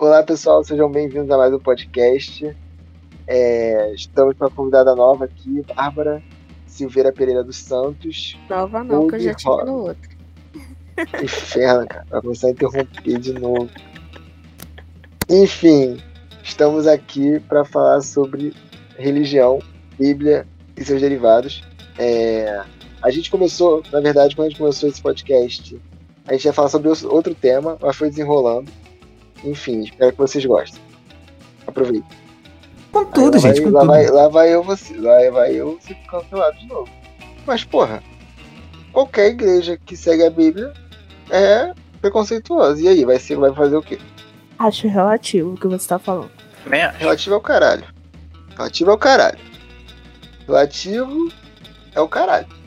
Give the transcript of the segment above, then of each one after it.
Olá, pessoal, sejam bem-vindos a mais um podcast. É, estamos com uma convidada nova aqui, Bárbara Silveira Pereira dos Santos. Nova não, que eu já tive no outro. Inferno, cara. Vai começar a interromper de novo. Enfim, estamos aqui para falar sobre religião, Bíblia e seus derivados. É, a gente começou, na verdade, quando a gente começou esse podcast, a gente ia falar sobre outro tema, mas foi desenrolando. Enfim, espero que vocês gostem. Aproveita. Com tudo, Aí, gente, vai, com lá tudo. Vai, lá vai eu, você, lá vai eu ser cancelado de novo. Mas, porra, qualquer igreja que segue a Bíblia é preconceituosa. E aí, vai, ser, vai fazer o quê? Acho relativo o que você tá falando. Acho. Relativo ao caralho. Relativo ao caralho. Relativo é o caralho.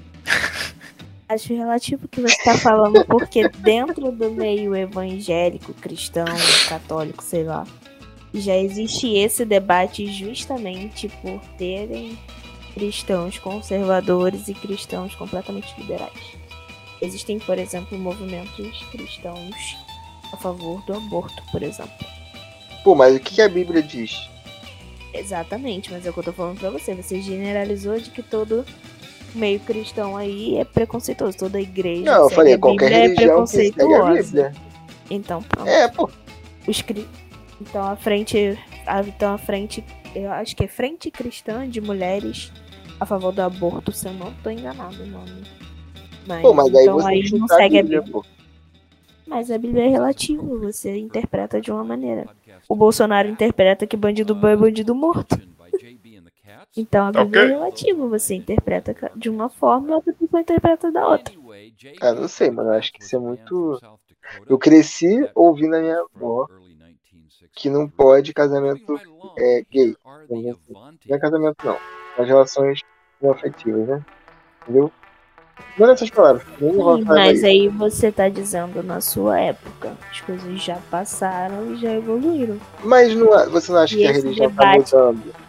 Acho relativo que você tá falando, porque dentro do meio evangélico, cristão, católico, sei lá, já existe esse debate justamente por terem cristãos conservadores e cristãos completamente liberais. Existem, por exemplo, movimentos cristãos a favor do aborto, por exemplo. Pô, mas o que a Bíblia diz? Exatamente, mas é o que eu tô falando pra você. Você generalizou de que todo meio cristão aí é preconceituoso. Toda igreja. Não, eu falei, a qualquer Bíblia religião a preconceituosa. Bíblia. Então, pronto. É, pô. Os cri... Então a frente. a- Então a frente. Eu acho que é Frente Cristã de Mulheres a favor do aborto, se eu não tô enganado o nome. Mas, Pô, mas aí então aí que não segue a a Bíblia, Bíblia. pô. Mas a Bíblia é relativa, você interpreta de uma maneira. O Bolsonaro interpreta que bandido bom é bandido morto. Então a Bíblia é Ok. relativa, você interpreta de uma forma e outra pessoa interpreta da outra. Ah, não sei, mano. eu Acho que isso é muito. Eu cresci ouvindo a minha avó que não pode casamento é, gay. Não é casamento, não. As relações não afetivas, né? Entendeu? Não nessas palavras. Nem vou Sim, mas aí você tá dizendo na sua época. As coisas já passaram e já evoluíram. Mas não, é- você não acha E que a religião debate- tá mudando?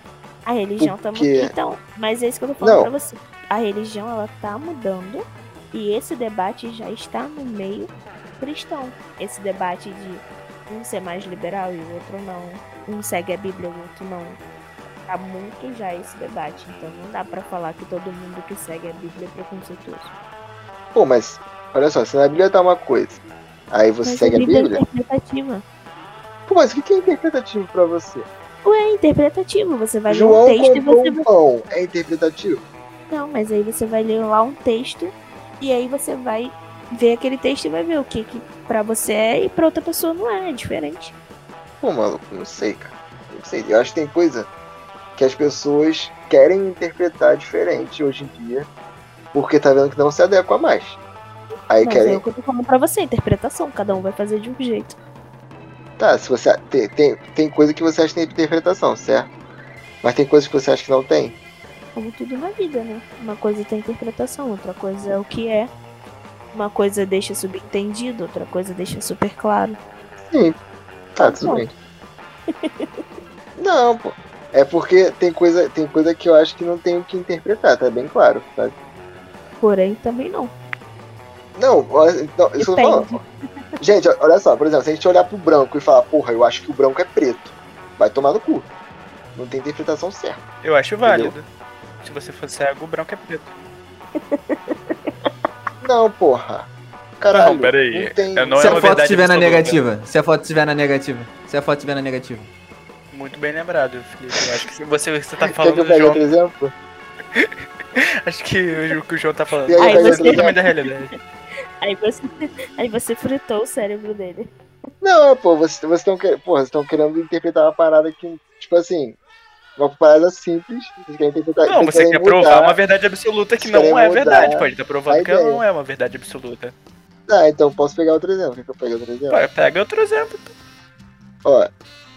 A religião tá Porque- mudando. Então, mas é isso que eu tô falando Não. pra você. A religião, ela tá mudando. E esse debate já está no meio cristão. Esse debate de um ser mais liberal e o outro não. Um segue a Bíblia e o outro não. Tá muito já esse debate. Então não dá pra falar que todo mundo que segue a Bíblia é preconceituoso. Pô, mas olha só, se na Bíblia tá uma coisa, aí você Mas segue a Bíblia é Bíblia. interpretativa. Pô, mas o que que é interpretativo pra você? Ué, é interpretativo. Você vai ler João um texto e você um pão, é interpretativo? Não, mas aí você vai ler lá um texto e aí você vai ver aquele texto e vai ver o que, que pra você é e pra outra pessoa não é. É diferente. Pô, maluco, não sei, cara. Não sei. Eu acho que tem coisa que as pessoas querem interpretar diferente hoje em dia, porque tá vendo que não se adequa mais. Aí mas querem. é o que eu tô falando pra você, interpretação. Cada um vai fazer de um jeito. Tá, se você. Tem, tem, tem coisa que você acha que tem interpretação, certo? Mas tem coisas que você acha que não tem? Como tudo na vida, né? Uma coisa tem interpretação, outra coisa é o que é. Uma coisa deixa subentendido, outra coisa deixa super claro. Sim. Tá, tudo Não. bem. Não, pô. É porque tem coisa, tem coisa que eu acho que não tem o que interpretar, tá bem claro, sabe? Porém, também não. Não, não isso eu tô falando. Gente, olha só, por exemplo, se a gente olhar pro branco e falar, porra, eu acho que o branco é preto, vai tomar no cu. Não tem interpretação certa. Eu acho válido. Se você for cego, o branco é preto. Não, porra. Caralho. Não, peraí. Não tem... Não Se é a foto estiver na negativa. Se a foto estiver na negativa. Se a foto estiver na negativa. Muito bem lembrado, Felipe. Eu acho que você, você tá Quer falando que eu do pegue João. outro exemplo? Acho que o que o João tá falando. Aí, você-? Totalmente da realidade. Aí você, aí você fritou o cérebro dele. Não, pô, vocês estão querendo, porra, vocês estão querendo interpretar uma parada que, tipo assim, uma parada simples, vocês querem interpretar Não, vocês você quer mudar. provar uma verdade absoluta que não é verdade. Pode estar provando que não é uma verdade absoluta. Tá, então posso pegar outro exemplo. Quer que eu pegue outro exemplo? Vai, pega outro exemplo. Ó,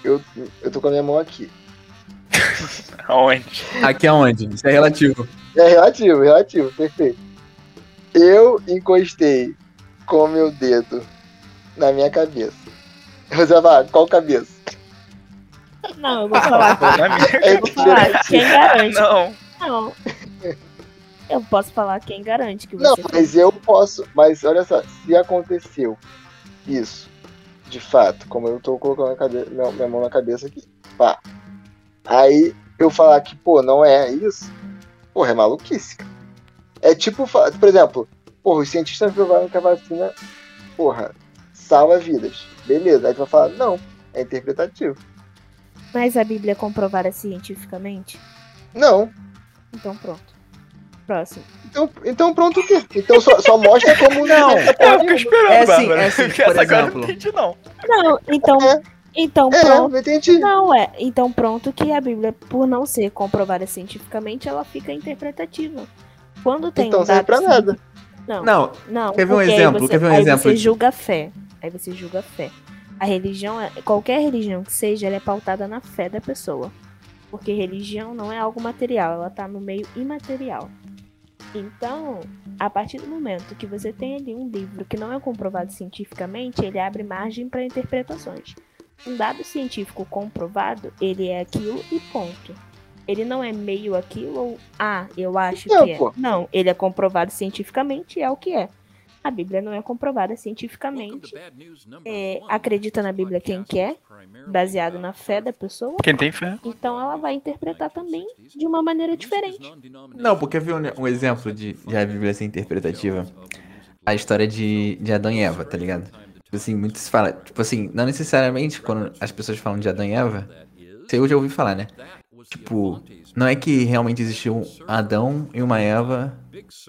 eu, eu tô com a minha mão aqui. Aonde? Aqui aonde? Isso é relativo. É relativo, relativo, perfeito. Eu encostei com o meu dedo na minha cabeça. Você vai falar, qual cabeça? Não, eu vou falar. Na minha... É Eu vou falar quem garante. Não. Não. Eu posso falar quem garante que você Não, mas eu posso. Mas olha só, se aconteceu isso de fato, como eu tô colocando a cabe- minha, minha mão na cabeça aqui, pá. Aí eu falar que, pô, não é isso, porra, é maluquice. cara. É tipo, por exemplo, porra, os cientistas provaram que a vacina, porra, salva vidas. Beleza, aí tu vai falar, não, é interpretativo. Mas a Bíblia é comprovada cientificamente? Não. Então pronto. Próximo. Então, então pronto o quê? Então só, só mostra como Não. é Eu fico esperando, É assim, Bárbara. é assim, Porque por essa exemplo. não entendi, não. Não, então. É. Então É, pronto. entendi. Não, é. Então pronto que a Bíblia, por não ser comprovada cientificamente, ela fica interpretativa. Quando tem Então um serve dado pra nada. Não, Não, não. Quer ver um aí exemplo? você- Quer ver um aí exemplo você de- julga a fé. Aí você julga a fé. A religião, é, qualquer religião que seja, ela é pautada na fé da pessoa. Porque religião não é algo material, ela tá no meio imaterial. Então, a partir do momento que você tem ali um livro que não é comprovado cientificamente, ele abre margem para interpretações. Um dado científico comprovado, ele é aquilo e ponto. Ele não é meio aquilo ou ah, eu acho Não, que é. pô. Não, ele é comprovado cientificamente e é o que é. A Bíblia não é comprovada cientificamente. É, acredita na Bíblia quem quer, baseado na fé da pessoa. Quem tem fé? Então ela vai interpretar também de uma maneira diferente. Não, porque viu um, um exemplo de, de a Bíblia ser interpretativa? A história de, de Adão e Eva, tá ligado? Tipo assim, muito se fala. Tipo assim, não necessariamente quando as pessoas falam de Adão e Eva. Isso eu já ouvi falar, né? Tipo, não é que realmente existiu Adão e uma Eva,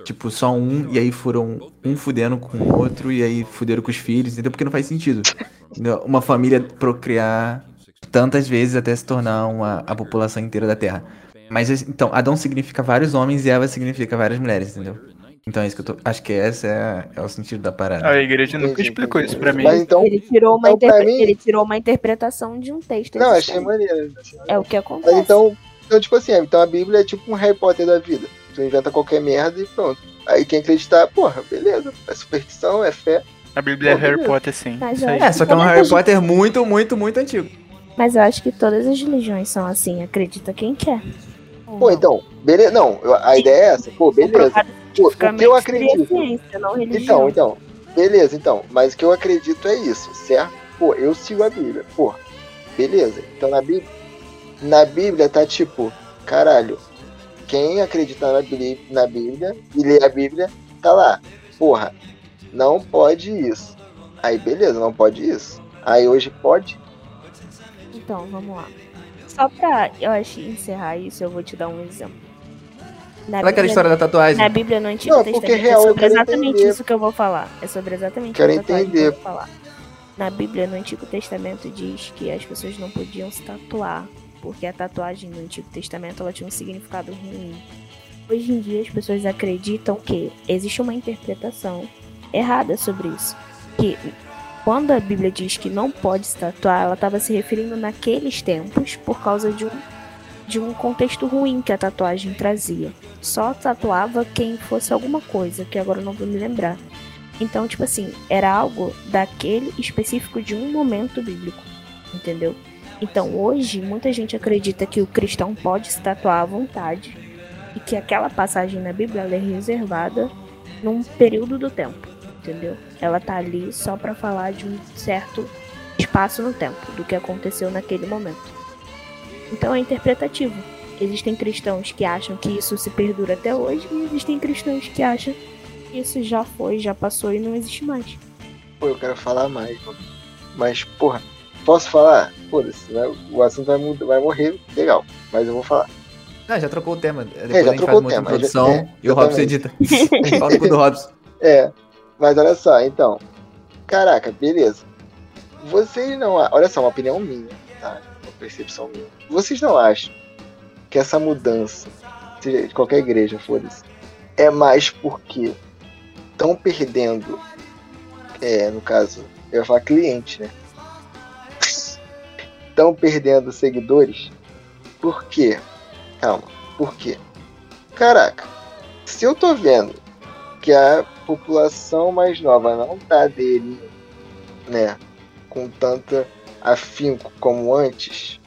tipo, só um, e aí foram um fudendo com o outro, e aí fuderam com os filhos, entendeu? Porque não faz sentido. Uma família procriar tantas vezes até se tornar uma, a população inteira da Terra. Mas então, Adão significa vários homens e Eva significa várias mulheres, entendeu? Então é isso que eu tô. Acho que esse é, é o sentido da parada. A igreja nunca Entendi, explicou entendi. isso pra mim. Mas então, Ele tirou uma, então, pra interpre- mim- ele tirou uma interpretação de um texto. não, achei maneiro. achei maneiro. É o que acontece. Mas então, então, tipo assim, então a Bíblia é tipo um Harry Potter da vida. Tu inventa qualquer merda e pronto. Aí quem acreditar, porra, beleza. É superstição, é fé. A Bíblia é Harry. Potter, sim. É, só que é um Harry Potter muito, muito, muito antigo. Mas eu acho que todas as religiões são assim, acredita quem quer. Pô, então, beleza. Não, a ideia é essa. Pô, beleza. Pô, o que eu acredito. ciência, não religião. Então, então. Beleza, então. Mas o que eu acredito é isso, certo? Pô, eu sigo a Bíblia. Pô, beleza. Então na Bíblia, na Bíblia tá tipo, caralho, quem acredita na Bíblia, na Bíblia e lê a Bíblia, tá lá. Porra, não pode isso. Aí beleza, não pode isso. Aí hoje pode. Então, vamos lá. Só pra, eu acho, encerrar isso, eu vou te dar um exemplo. Na Olha aquela Bíblia- história da tatuagem. Na Bíblia, no Antigo Não, porque Testamento, real, é sobre exatamente entender. isso que eu vou falar. É sobre exatamente Quero tatuagem que eu entender. vou falar. Na Bíblia, no Antigo Testamento, diz que as pessoas não podiam se tatuar, porque a tatuagem no Antigo Testamento ela tinha um significado ruim. Hoje em dia, as pessoas acreditam que existe uma interpretação errada sobre isso. Que quando a Bíblia diz que não pode se tatuar, ela estava se referindo naqueles tempos por causa de um, de um contexto ruim que a tatuagem trazia só tatuava quem fosse alguma coisa, que agora eu não vou me lembrar. Então, tipo assim, era algo daquele específico de um momento bíblico, entendeu? Então, hoje, muita gente acredita que o cristão pode se tatuar à vontade e que aquela passagem na Bíblia é reservada num período do tempo, entendeu? Ela tá ali só pra falar de um certo espaço no tempo, do que aconteceu naquele momento. Então é interpretativo. Existem cristãos que acham que isso se perdura até hoje e existem cristãos que acham que isso já foi, já passou e não existe mais. Pô, eu quero falar mais, mano. Mas, porra, posso falar? Foda-se, vai- o assunto vai, mudar, vai morrer, legal. Mas eu vou falar. Ah, já trocou o tema. Depois já a gente trocou faz o tema, introdução já- é, e o Robson edita. Fala no cu do Robson. É, mas olha só, então. Caraca, beleza. Vocês não. Olha só, uma opinião minha, percepção minha. Vocês não acham que essa mudança, seja de qualquer igreja, foda-se, é mais porque estão perdendo, é, no caso, eu ia falar cliente, né? Estão perdendo seguidores? Por quê? Calma, por quê? Caraca, se eu tô vendo que a população mais nova não tá aderindo, né, com tanta afinco como antes,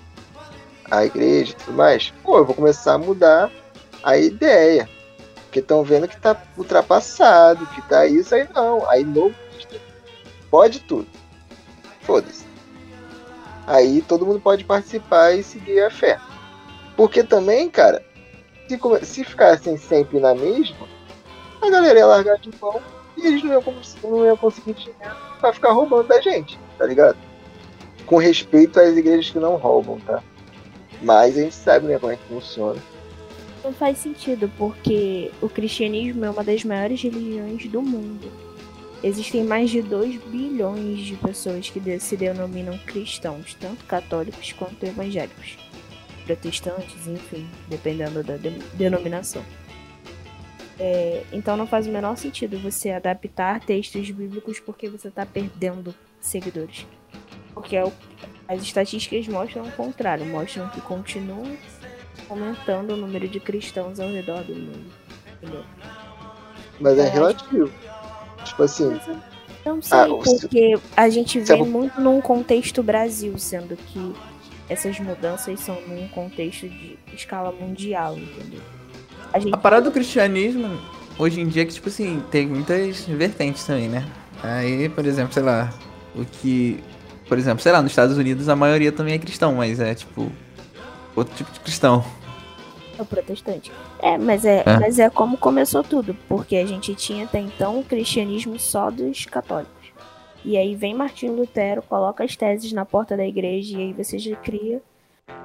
a igreja e tudo mais, pô, eu vou começar a mudar a ideia. Porque estão vendo que tá ultrapassado, que tá isso, aí não. Aí novo pode tudo. foda-se. Aí todo mundo pode participar e seguir a fé. Porque também, cara, se, se ficassem sempre na mesma, a galera ia largar de mão e eles não iam, não iam conseguir dinheiro pra ficar roubando da gente, tá ligado? Com respeito às igrejas que não roubam, tá? Mas a gente sabe né, como é que funciona. Não faz sentido, porque o cristianismo é uma das maiores religiões do mundo. Existem mais de 2 bilhões de pessoas que se denominam cristãos, tanto católicos quanto evangélicos. Protestantes, enfim, dependendo da de- denominação. É, então não faz o menor sentido você adaptar textos bíblicos porque você está perdendo seguidores. Porque é o- as estatísticas mostram o contrário, mostram que continua aumentando o número de cristãos ao redor do mundo. Entendeu? Mas é É. relativo. Tipo assim, não sei, Ah, porque a gente se vê a- muito num contexto Brasil, sendo que essas mudanças são num contexto de escala mundial, entendeu? A gente A parada do cristianismo, hoje em dia, é que, tipo assim, tem muitas vertentes também, né? Aí, por exemplo, sei lá, o que. Por exemplo, sei lá, nos Estados Unidos a maioria também é cristão, mas é tipo. Outro tipo de cristão. é o protestante. É, mas é, É. mas é como começou tudo, porque a gente tinha até então o cristianismo só dos católicos. E aí vem Martinho Lutero, coloca as teses na porta da igreja e aí você já cria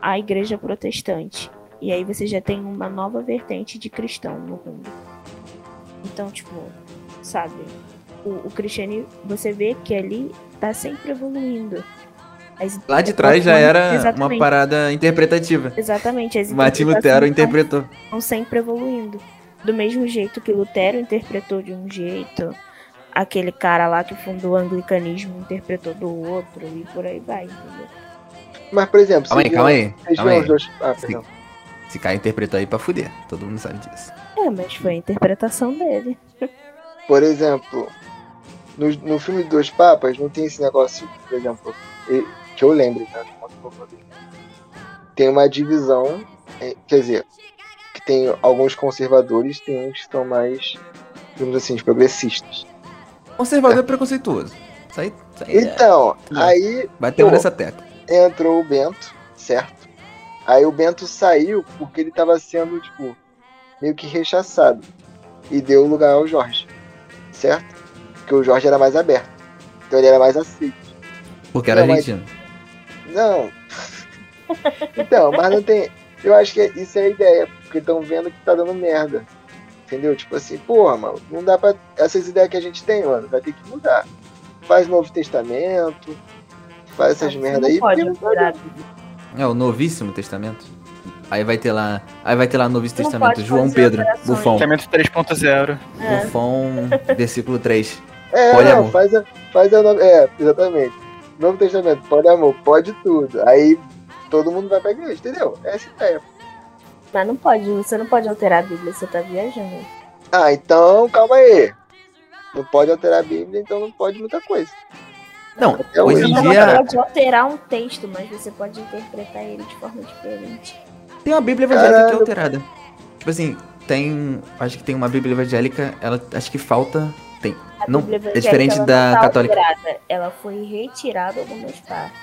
a igreja protestante. E aí você já tem uma nova vertente de cristão no mundo. Então, tipo, sabe, o, o cristianismo, você vê que ali tá sempre evoluindo. As Lá de trás já era uma Exatamente. parada interpretativa. Exatamente, as Martin Lutero são interpretou. estão sempre evoluindo. Do mesmo jeito que Lutero interpretou de um jeito, aquele cara lá que fundou o anglicanismo interpretou do outro e por aí vai, entendeu? mas por exemplo, Calma aí, calma aí. Calma aí. dois. Ah, perdão. Se Caio interpretou aí pra fuder. Todo mundo sabe disso. É, mas foi a interpretação dele. Por exemplo, no, no filme dos Dois Papas, não tem esse negócio, por exemplo, e- que eu lembre, tá? Tem uma divisão, é, quer dizer, que tem alguns conservadores, tem uns que são mais, digamos assim, progressistas. Conservador é preconceituoso. Isso aí, isso aí é- Então, Não. aí bateu pô. nessa tecla. entrou o Bento, certo? Aí o Bento saiu porque ele tava sendo, tipo, meio que rechaçado. E deu lugar ao Jorge, certo? Porque o Jorge era mais aberto. Então ele era mais aceito. Porque era Não, mas- argentino. Não. Então, mas não tem. Eu acho que isso é a ideia, porque estão vendo que tá dando merda. Entendeu? Tipo assim, porra, mano, não dá pra. Essas ideias que a gente tem, mano, vai ter que mudar. Faz Novo Testamento, faz essas Você merda não aí. pode Bíblia. É o Novíssimo Testamento. Aí vai ter lá. Aí vai ter lá no Novíssimo Não Testamento. pode João Pedro. Bufão. Testamento 3.0. É. Bufão, versículo 3. É, Poliamor. não, faz a, faz a. É, exatamente. Novo Testamento, pode amor, pode tudo. Aí todo mundo vai pra igreja, entendeu? Essa é a ideia. Mas não pode, você não pode alterar a Bíblia, você tá viajando. Ah, então, calma aí. Não pode alterar a Bíblia, então não pode muita coisa. Não, Até hoje em Você dia não pode alterar um texto, mas você pode interpretar ele de forma diferente. tem uma Bíblia evangélica que é alterada. Tipo assim, tem. Acho que tem uma Bíblia evangélica, ela acho que falta. Tem. Não, é diferente da tá católica. alterada, ela foi retirada algumas partes.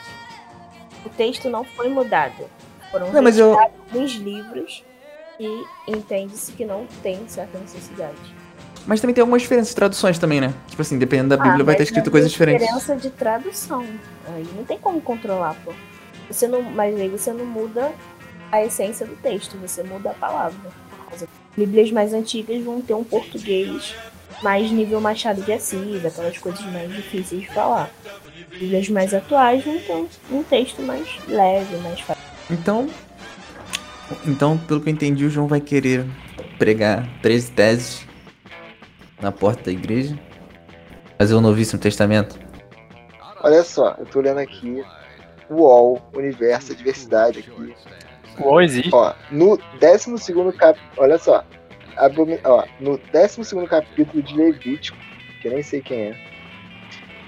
O texto não foi mudado. Foram Não, mas eu- retirados alguns livros e entende-se que não tem certa necessidade. Mas também tem algumas diferenças de traduções também, né? Tipo assim, dependendo da Bíblia Ah, vai ter escrito coisas tem diferentes. diferença de tradução. Aí não tem como controlar, pô. Você não, mas aí você não muda a essência do texto, você muda a palavra. Bíblias mais antigas vão ter um português mais nível Machado de Assis, aquelas coisas mais difíceis de falar. Bíblias mais atuais vão ter um, texto mais leve, mais fácil. Então. Então, pelo que eu entendi, o João vai querer pregar 13 teses na porta da igreja. Fazer o Novíssimo Testamento. Olha só, eu tô olhando aqui. UOL, Universo, Diversidade aqui. O existe. Ó, no 12 cap... Olha só. Abomi- Ó, no 12 capítulo de Levítico, que eu nem sei quem é.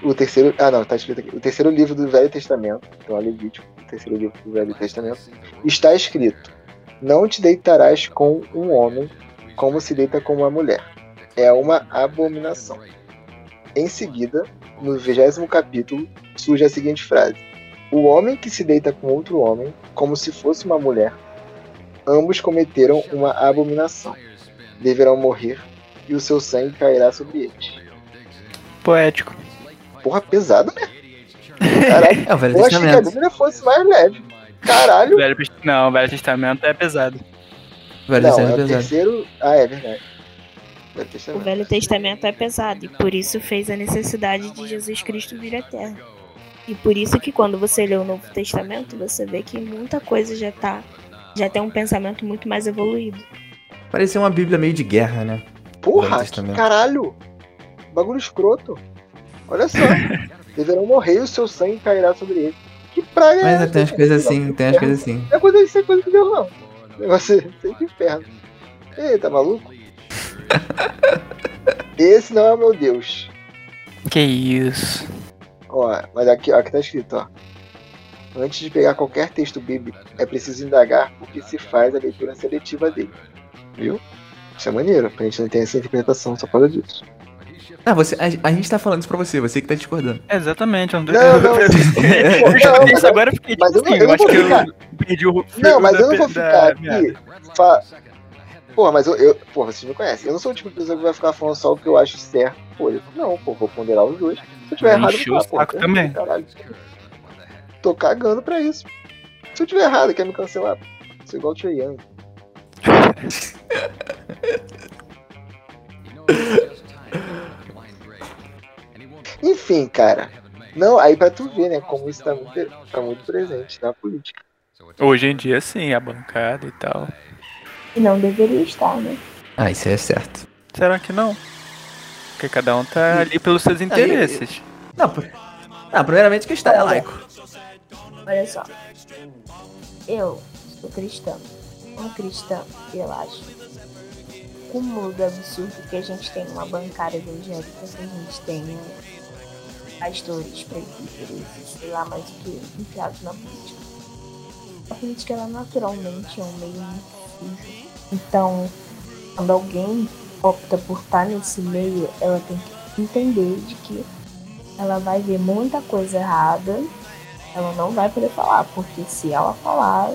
O terceiro. Ah, não, tá escrito aqui. O terceiro livro do Velho Testamento. Então, é Levítico, o terceiro livro do Velho Testamento. Está escrito: Não te deitarás com um homem como se deita com uma mulher. É uma abominação. Em seguida, no vigésimo capítulo, surge a seguinte frase: O homem que se deita com outro homem, como se fosse uma mulher, ambos cometeram uma abominação. Deverão morrer, e o seu sangue cairá sobre eles. Poético. Porra, pesado, né? Caralho, É o Velho eu achei que a Testamento. Bíblia fosse mais leve. Caralho. Velho, não, o Velho Testamento é pesado. O Velho Não, é Testamento o é pesado. terceiro. Ah, é verdade. O Testamento. Velho Testamento é pesado e por isso fez a necessidade de Jesus Cristo vir à Terra. E por isso que quando você lê o Novo Testamento, você vê que muita coisa já tá já tem um pensamento muito mais evoluído. Parecia uma Bíblia meio de guerra, né? Porra, que caralho. Bagulho escroto. Olha só. Deverão morrer e o seu sangue cairá sobre eles. Que praga é Mas essa? tem umas coisas assim, tem umas coisas assim. Não é coisa, isso é coisa de Deus, não. O negócio é sempre inferno. Ei, tá maluco? Esse não é o meu Deus. Que isso. Ó, mas aqui, ó, aqui tá escrito, ó. Antes de pegar qualquer texto bíblico, é preciso indagar o que se faz a leitura seletiva dele. Viu? Isso é maneiro, pra gente não ter essa interpretação só por causa disso. Ah, você, a, a gente tá falando isso pra você, você que tá discordando. Exatamente, eu não, Não, não, eu não, isso eu- agora eu fiquei mas eu tipo não- assim, eu não acho vou que ficar- eu perdi o Não, mas da eu não vou ficar aqui. Fa... Porra, mas eu, eu. Porra, vocês me conhecem. Eu não sou o tipo de pessoa que vai ficar falando só o que eu acho certo. Pô, eu, não, pô, vou ponderar os dois. Se eu tiver errado, eu vou falar, pô, também. Caralho. Tô cagando pra isso. Se eu tiver errado, quer me cancelar? Sou igual o Trey Young. Enfim, cara. Não, aí pra tu ver, né, como isso tá muito, tá muito presente na política. Hoje em dia, sim, a bancada e tal. E não deveria estar, né? Ah, isso aí é certo. Será que não? Porque cada um tá ali pelos seus interesses. Não, pr- não primeiramente que está é laico. Olha só. Eu sou cristã. Um cristão, eu acho. Cúmulo do absurdo que a gente tem uma bancada evangélica, que a gente tem pastores, presbíteros, sei lá mais o que, enfiados na política. A política, ela naturalmente é um meio muito. Então, quando alguém opta por estar nesse meio, ela tem que entender de que ela vai ver muita coisa errada ela não vai poder falar, porque se ela falar,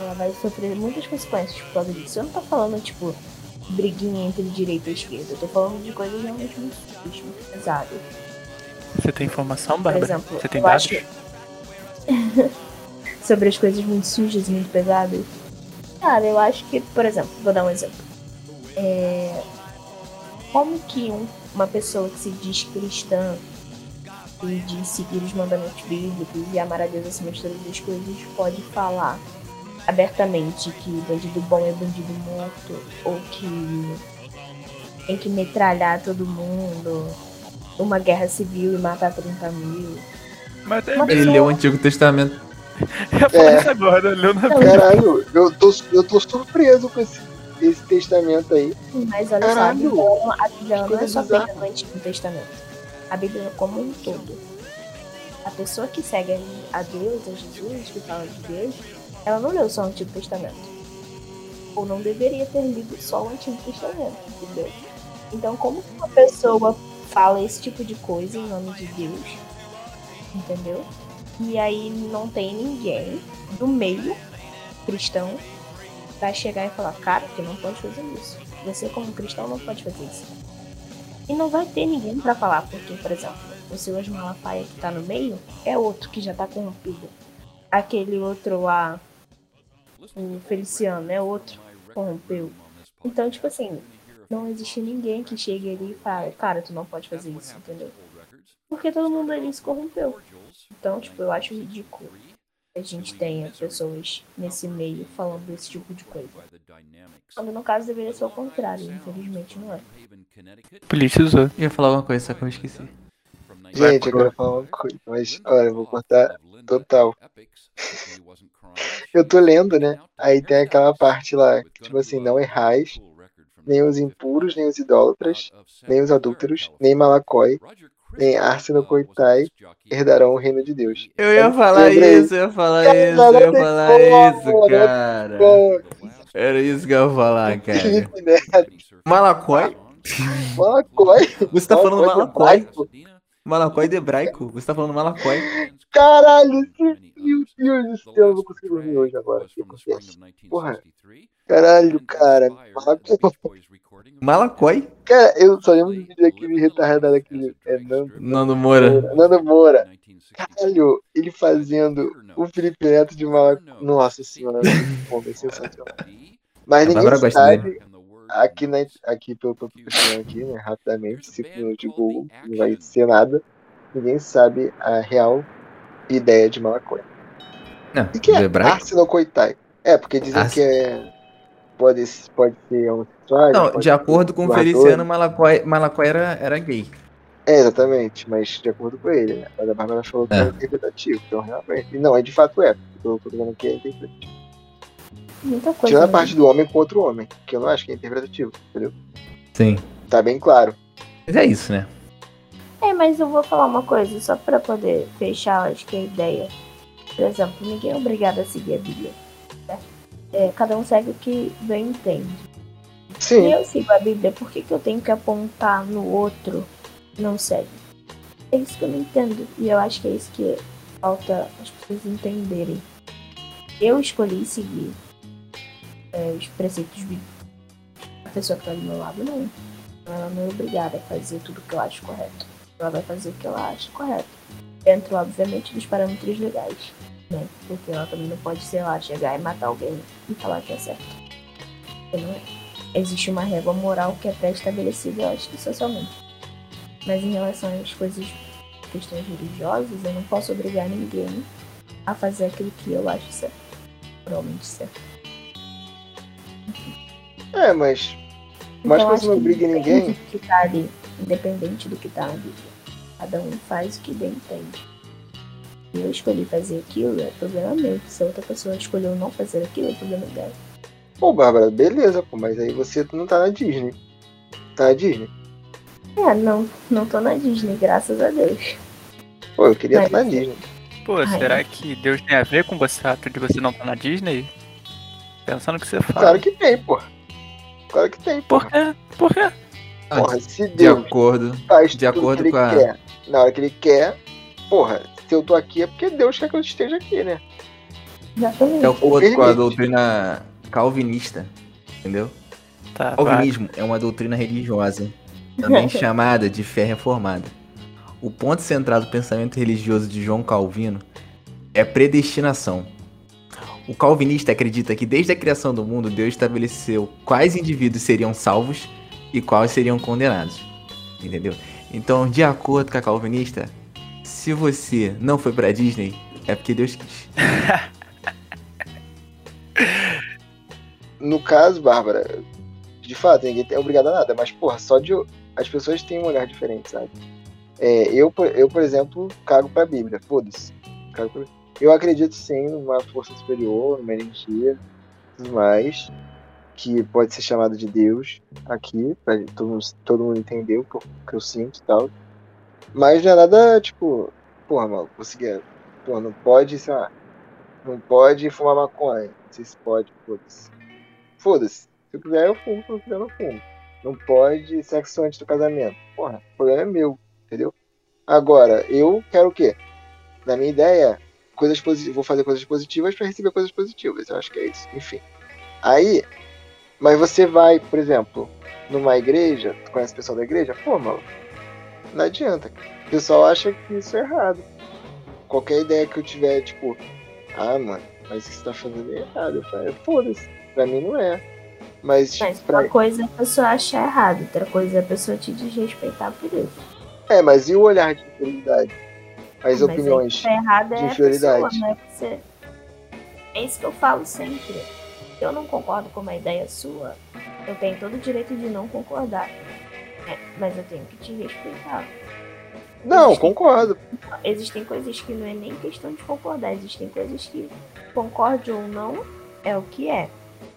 ela vai sofrer muitas consequências por causa disso. Eu não tô falando, tipo, briguinha entre direita e esquerda, eu tô falando de coisas realmente muito, sujas, muito pesadas. Você tem informação, Por Bárbara? exemplo, Você tem dados? sobre as coisas muito sujas e muito pesadas. Cara, eu acho que, por exemplo, vou dar um exemplo. É... Como que um- uma pessoa que se diz cristã e de seguir os mandamentos bíblicos e amar a Deus acima de todas as coisas pode falar abertamente que bandido bom é bandido morto ou que tem que metralhar todo mundo, uma guerra civil e matar 30 mil. Mas é mesmo. Ele leu o Antigo Testamento. É. agora, leu na Caralho, eu tô, eu tô surpreso com esse, esse testamento aí. Mas olha Caralho. só, a Bíblia, não é só feita no Antigo Testamento. A Bíblia como um todo. A pessoa que segue a Deus, a Jesus, que fala de Deus, ela não leu só o Antigo Testamento. Ou não deveria ter lido só o Antigo Testamento, entendeu? Então como que uma pessoa fala esse tipo de coisa em nome de Deus, entendeu? E aí não tem ninguém do meio cristão vai chegar e falar, cara, tu não pode fazer isso. Você como cristão não pode fazer isso. E não vai ter ninguém pra falar, porque, por exemplo, o Silas Malafaia que tá no meio é outro que já tá corrompido. Aquele outro lá, o Feliciano, é outro corrompeu. Então, tipo assim, não existe ninguém que chegue ali e fale, cara, tu não pode fazer isso, entendeu? Porque todo mundo ali se corrompeu. Então, tipo, eu acho ridículo que a gente tenha pessoas nesse meio falando desse tipo de coisa. Quando no caso deveria ser o contrário, infelizmente não é. Politizou. Eu ia falar alguma coisa, só que eu esqueci. Gente, eu quero falar uma coisa, mas olha, eu vou cortar total. Eu tô lendo, né? Aí tem aquela parte lá, que, tipo assim, não errais, nem os impuros, nem os idólatras, nem os adúlteros, nem malacói, nem árseno coitai herdarão o reino de Deus. Eu ia falar Lembrei. isso, eu ia falar isso, eu ia falar isso, não tem cara. Era isso que eu ia falar, cara. Felipe Neto, Malacói? malacói. Você tá falando malacói malacói? de hebraico. Você tá falando Malacói. Caralho, que- meu Deus do céu, eu não consigo dormir hoje agora. acontece? Porra. Caralho, cara. Malacói. Malacói? Cara, eu só lembro do vídeo daquele retardado aquele. É Nando Nando Moura. Nando Moura. Caralho, ele fazendo o Felipe Neto de Malacói. Nossa senhora, muito bom, é sensacional. Mas ninguém sabe. Aqui, na, aqui pelo que eu tô pesquisando aqui, né, rapidamente, 5 minutos de Google, não vai ser nada. Ninguém sabe a real ideia de Malacói. Não, O que do é arsenocoitai? É, porque dizem que é. Pode, pode ser homossexual. Não, de acordo com. Feliciano, Malacói, Malacói era, era gay. É, exatamente, mas de acordo com ele, né? Mas a Bárbara falou que é, É. interpretativo, então realmente. Não, é de fato é. Eu tô dizendo que é interpretativo. Muita coisa. Tirando a né? parte do homem com outro homem, que eu não acho que é interpretativo, entendeu? Sim. Tá bem claro. Mas é isso, né? É, mas eu vou falar uma coisa, só pra poder fechar, acho que a ideia. Por exemplo, ninguém é obrigado a seguir a Bíblia. certo? É, cada um segue o que bem entende. Se Sim, eu sigo a Bíblia, por que, que eu tenho que apontar no outro que não segue? É isso que eu não entendo. E eu acho que é isso que falta as pessoas entenderem. Eu escolhi seguir é, os preceitos bíblicos. A pessoa que tá do meu lado, não. Ela não é obrigada a fazer tudo o que eu acho correto. Ela vai fazer o que ela acha correto. Dentro, obviamente, dos parâmetros legais. Né? Porque ela também não pode, sei lá, chegar e matar alguém e falar que é certo. Não é existe uma régua moral que é pré-estabelecida, eu acho que socialmente. Mas em relação às coisas, questões religiosas, eu não posso obrigar ninguém a fazer aquilo que eu acho certo. Moralmente certo. É, mas. Mas Então, quando acho você não obriga independente ninguém. que tá ali, independente do que tá na Bíblia. Cada um faz o que bem entende. E eu escolhi fazer aquilo, é problema meu. Se a outra pessoa escolheu não fazer aquilo, é problema dela. Pô, Bárbara, beleza, pô, mas aí você não tá na Disney. Tá na Disney? É, não, não tô na Disney, graças a Deus. Pô, eu queria Mas- estar na Disney. Pô, Ai. será que Deus tem a ver com você, fato de você não estar na Disney? Pensando no que você fala. Claro que tem, pô. Claro que tem, Por porra. quê? Por quê? Porra, se De Deus acordo. faz de acordo que ele com a- quer, na hora que ele quer, porra, se eu tô aqui é porque Deus quer que eu esteja aqui, né? Exatamente. De acordo com a doutrina calvinista. Entendeu? Tá, vai. Calvinismo é uma doutrina religiosa, também chamada de fé reformada. O ponto central do pensamento religioso de João Calvino é a predestinação. O calvinista acredita que desde a criação do mundo, Deus estabeleceu quais indivíduos seriam salvos e quais seriam condenados. Entendeu? Então, de acordo com a calvinista, se você não foi pra Disney, é porque Deus quis. No caso, Bárbara, de fato, ninguém é obrigado a nada, mas, porra, só de. As pessoas têm um olhar diferente, sabe? É, eu, eu, por exemplo, cago pra Bíblia, foda-se. Cago pra- Eu acredito sim numa força superior, numa energia, tudo mais, que pode ser chamada de Deus aqui, pra todo mundo, todo mundo entender o que eu, sinto e tal. Mas não é nada, tipo, porra, mano, consegui. Porra, não pode, sei lá, não pode fumar maconha. Não se pode, foda-se. Foda-se. Se eu quiser, eu fumo. Se eu quiser, eu não fumo. Não pode sexo antes do casamento. Porra, o problema é meu, entendeu? Agora, eu quero o quê? Na minha ideia, coisas positivas. Vou fazer coisas positivas pra receber coisas positivas. Eu acho que é isso. Enfim. Aí, mas você vai, por exemplo, numa igreja, tu conhece o pessoal da igreja? Pô, mano, não adianta. O pessoal acha que isso é errado. Qualquer ideia que eu tiver, tipo, ah, mano, mas o que você tá fazendo é errado. Eu falo, foda-se, pra mim não é. Mas, Mas pra... uma coisa é a pessoa achar errado, outra coisa é a pessoa te desrespeitar por isso. é, mas e o olhar de inferioridade? As Mas opiniões. tá errado de é inferioridade. pessoa, não é você. É isso que eu falo sempre. Se eu não concordo com uma ideia sua, eu tenho todo o direito de não concordar. É, mas eu tenho que te respeitar. Não, Existem- concordo. Existem coisas que não é nem questão de concordar, existem coisas que concorde ou não é o que é.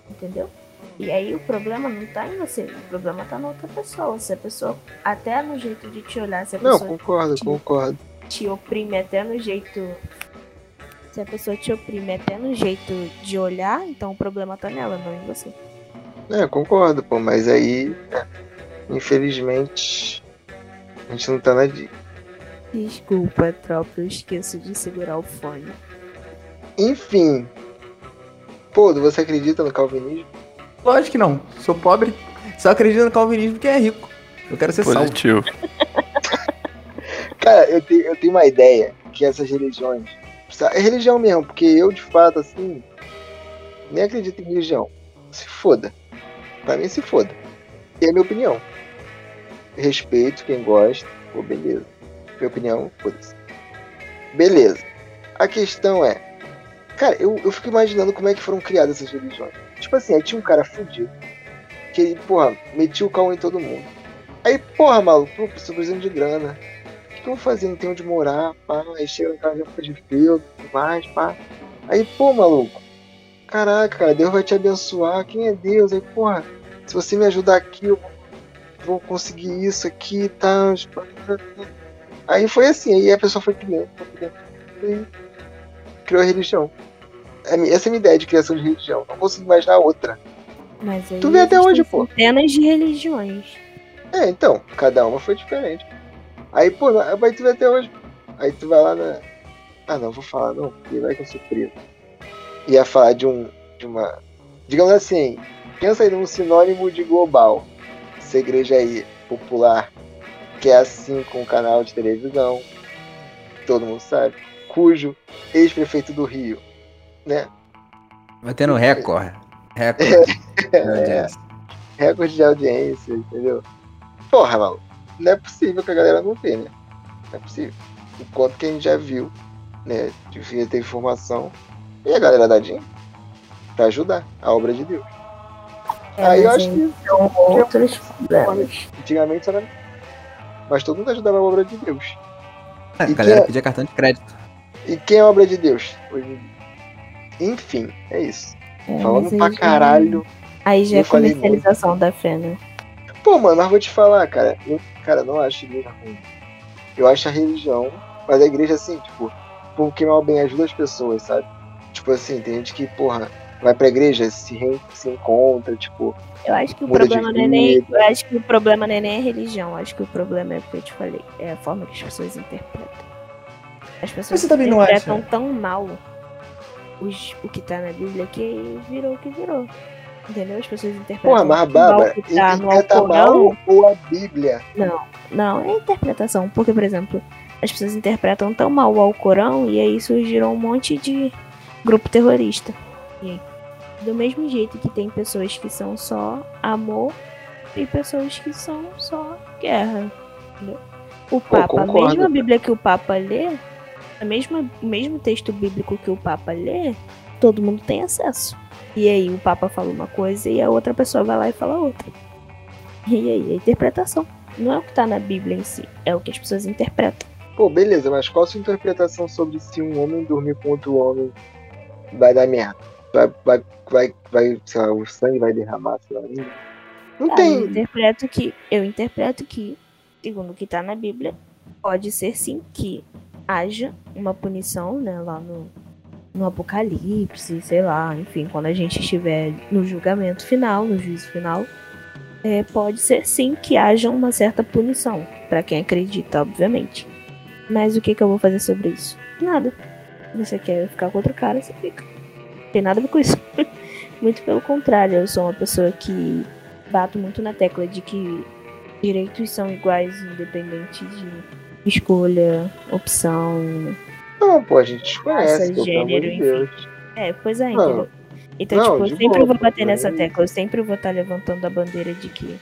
Entendeu? E aí o problema não tá em você, o problema tá na outra pessoa. Se a pessoa, até no jeito de te olhar, se a Não, pessoa concordo, te- concordo. Te oprime até no jeito. Se a pessoa te oprime até no jeito de olhar, então o problema tá nela, não em você. É, concordo, pô, mas aí, é, infelizmente, a gente não tá na. di- Desculpa, tropa, eu esqueço de segurar o fone. Enfim. Pô, você acredita no calvinismo? Lógico que não. Sou pobre, só acredito no calvinismo porque é rico. Eu quero ser salvo. Cara, eu tenho, eu tenho uma ideia que essas religiões. É religião mesmo, porque eu, de fato, assim. Nem acredito em religião. Se foda. Pra mim, se foda. E é minha opinião. Respeito quem gosta. Pô, beleza. Minha opinião, foda-se. Beleza. A questão é. Cara, eu, eu fico imaginando como é que foram criadas essas religiões. Tipo assim, aí tinha um cara fudido. Que ele, porra, metia o cal em todo mundo. Aí, porra, maluco, preciso precisando de grana. O que eu vou fazer? Não tenho onde morar, pá. Aí chega em casa fica de tudo mais, pá. Aí, pô, maluco. Caraca, cara, Deus vai te abençoar. Quem é Deus? Aí, porra, se você me ajudar aqui, eu vou conseguir isso aqui e tá? tal. Aí foi assim, aí a pessoa foi criando, foi criando e criou a religião. É essa é a minha ideia de criação de religião. Não consigo imaginar outra. Mas aí Tu vê até hoje, pô. Centenas de religiões. É, então, cada uma foi diferente. Aí, pô, aí tu vê até hoje. Aí tu vai lá na. Ah não, vou falar não, porque vai que eu sou preso. Ia falar de um. de uma. Digamos assim, pensa aí num sinônimo de global. Essa igreja aí, popular, que é assim com um canal de televisão, todo mundo sabe, cujo ex-prefeito do Rio, né? Vai ter no Record. Record. É, recorde de audiência, entendeu? Porra, maluco, não é possível que a galera não vê, né? Não é possível. O quanto que a gente já viu, né? Devia ter informação. E a galera da DIN pra ajudar a obra de Deus. É, Aí eu acho que São outros problemas. antigamente era. Mas todo mundo ajudava a obra de Deus. A E galera que- pedia cartão de crédito. E quem é a obra de Deus? Hoje em dia? Enfim, é isso. É, Falando pra caralho. Aí já é comercialização da fé, né? Pô, mano, mas vou te falar, cara. Eu, cara, não acho igreja ruim. Eu acho a religião, mas a igreja, assim, tipo, porque mal bem ajuda as pessoas, sabe? Tipo assim, tem gente que, porra, vai pra igreja, se, re- se encontra, tipo, Eu acho que o problema não é nem. Eu acho que o problema não é nem a religião. Eu acho que o problema é o que eu te falei. É a forma que as pessoas interpretam. As pessoas Você também não interpretam acha? tão mal os, o que tá na Bíblia que virou o que virou. Entendeu? As pessoas interpretam porra, mas que tá interpreta mal ou a Bíblia? Não, é interpretação. Porque, por exemplo, as pessoas interpretam tão mal o Alcorão e aí surgiram um monte de grupo terrorista. E do mesmo jeito que tem pessoas que são só amor e pessoas que são só guerra. Entendeu? O Papa, a mesma Bíblia que o Papa lê, a mesma, o mesmo texto bíblico que o Papa lê, todo mundo tem acesso. E aí o Papa fala uma coisa e a outra pessoa vai lá e fala outra. E aí, a interpretação. Não é o que tá na Bíblia em si, é o que as pessoas interpretam. Pô, beleza, mas qual a sua interpretação sobre se um homem dormir com outro homem vai dar merda? Vai, vai, vai, vai sei lá, o sangue vai derramar, sei lá. Não, Ah, eu tem. interpreto que, eu interpreto que, segundo o que tá na Bíblia, pode ser sim que haja uma punição, né, lá no, no Apocalipse, sei lá, enfim, quando a gente estiver no julgamento final, no juízo final, é, pode ser sim que haja uma certa punição, pra quem acredita, obviamente. Mas o que, que eu vou fazer sobre isso? Nada. Você quer ficar com outro cara, você fica. Não tem nada a ver com isso. muito pelo contrário, eu sou uma pessoa que bato muito na tecla de que direitos são iguais, independente de escolha, opção. Não, pô, a gente conhece, amor gênero, de enfim. Deus. É, pois é, entendeu? Então, Não, tipo, eu sempre boa, vou bater nessa mas- tecla, eu sempre vou estar levantando a bandeira de que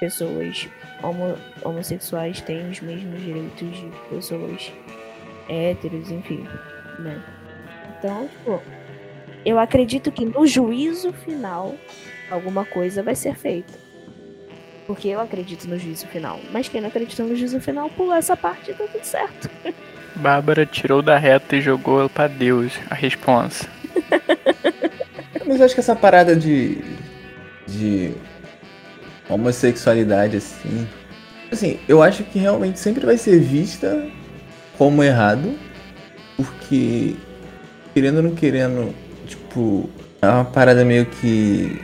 pessoas homo- homossexuais têm os mesmos direitos de pessoas héteros, enfim, né? Então, tipo, eu acredito que no juízo final alguma coisa vai ser feita. Porque eu acredito no juízo final. Mas quem não acredita no juízo final, pula essa parte e tá tudo certo. Bárbara tirou da reta e jogou ela pra Deus a responsa. Mas eu acho que essa parada de. de. homossexualidade, assim. Assim, eu acho que realmente sempre vai ser vista como errado. Porque. querendo ou não querendo, tipo. É uma parada meio que.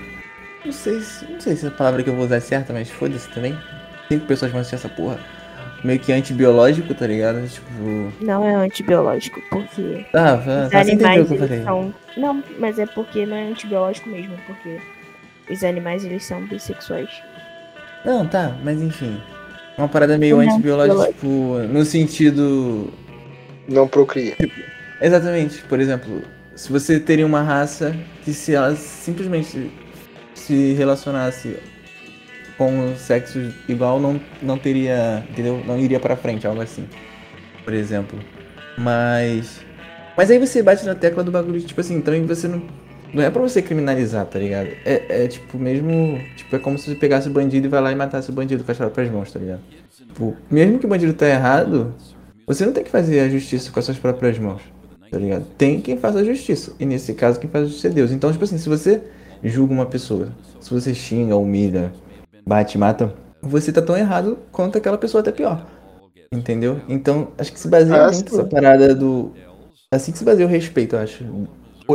Não sei se. Não sei se a palavra que eu vou usar é certa, mas foda-se também. Cinco pessoas vão assistir essa porra. Meio que antibiológico, tá ligado? Tipo. Não é antibiológico, porque Ah, os tá, você entendeu o animais que eu eles falei. são. Não, mas é porque não é antibiológico mesmo, porque os animais eles são bissexuais. Não, tá, mas enfim. Uma parada meio Não é antibiológica, antibiológico. tipo, no sentido. Não procria. Exatamente, por exemplo, se você teria uma raça que se ela simplesmente se relacionasse com sexo igual, não, não teria, entendeu? Não iria pra frente, algo assim, por exemplo. Mas... Mas aí você bate na tecla do bagulho, tipo assim, também você não... Não é pra você criminalizar, tá ligado? É, é tipo mesmo... Tipo, é como se você pegasse o bandido e vai lá e matasse o bandido com as próprias mãos, tá ligado? Tipo, mesmo que o bandido tá errado, você não tem que fazer a justiça com as suas próprias mãos, tá ligado? Tem quem faz a justiça. E nesse caso, quem faz a justiça é Deus. Então, tipo assim, se você julga uma pessoa, se você xinga, humilha, bate, mata, você tá tão errado quanto aquela pessoa, até pior. Entendeu? Então, acho que se baseia Ah, muito essa parada do. Assim que se baseia o respeito, eu acho.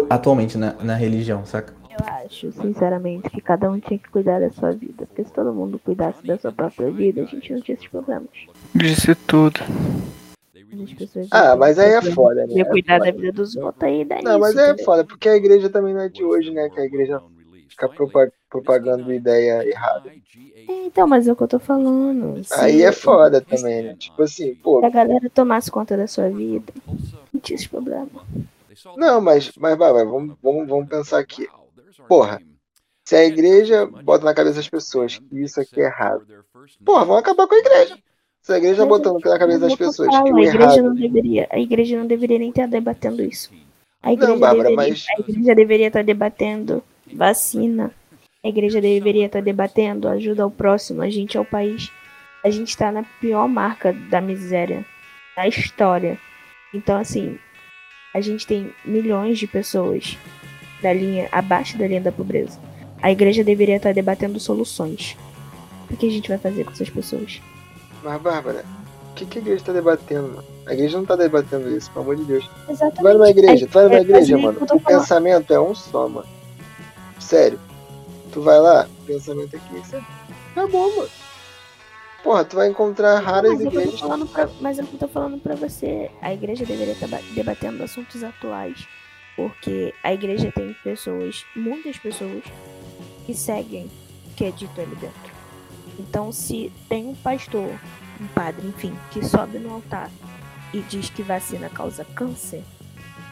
Atualmente na, na religião, saca? Eu acho, sinceramente, que cada um tinha que cuidar da sua vida. Porque se todo mundo cuidasse da sua própria vida, a gente não tinha esses problemas. Disse tudo. Ah, mas aí é foda, né? Ia É cuidar foda. da vida dos outros aí dá Não, mas aí é foda, porque a igreja também não é de hoje, né? Que a igreja fica propa- propagando ideia errada. É, Então, mas é o que eu tô falando. Aí é foda também, né? Tipo assim, pô, Se a galera tomasse conta da sua vida, não tinha esse problema. Não, mas, mas vai, vai, vamos, vamos, vamos pensar aqui. Porra, se a igreja bota na cabeça das pessoas que isso aqui é errado, porra, vamos acabar com a igreja. Se a igreja botando na cabeça das é pessoas que o a igreja errado. não deveria, a igreja não deveria nem estar debatendo isso. A igreja, Bárbara, deveria, mas- a igreja deveria estar debatendo vacina. A igreja deveria estar debatendo ajuda ao próximo, a gente é o país. A gente está na pior marca da miséria da história. Então, assim, a gente tem milhões de pessoas da linha abaixo da linha da pobreza. A igreja deveria estar debatendo soluções. O que a gente vai fazer com essas pessoas? Mas, Bárbara, o que, que a igreja tá debatendo, mano? A igreja não tá debatendo isso, pelo amor de Deus. Exatamente. Tu vai numa igreja, tu vai numa É, igreja, mas é mano. O pensamento é um só, mano. Sério. Tu vai lá, pensamento aqui, você... acabou, mano. Porra, tu vai encontrar raras mas, é o que eu igrejas. pra, mas é eu tô falando pra você. A igreja deveria estar debatendo assuntos atuais. Porque a igreja tem pessoas, muitas pessoas, que seguem o que é dito ali dentro. Então, se tem um pastor, um padre, enfim, que sobe no altar e diz que vacina causa câncer,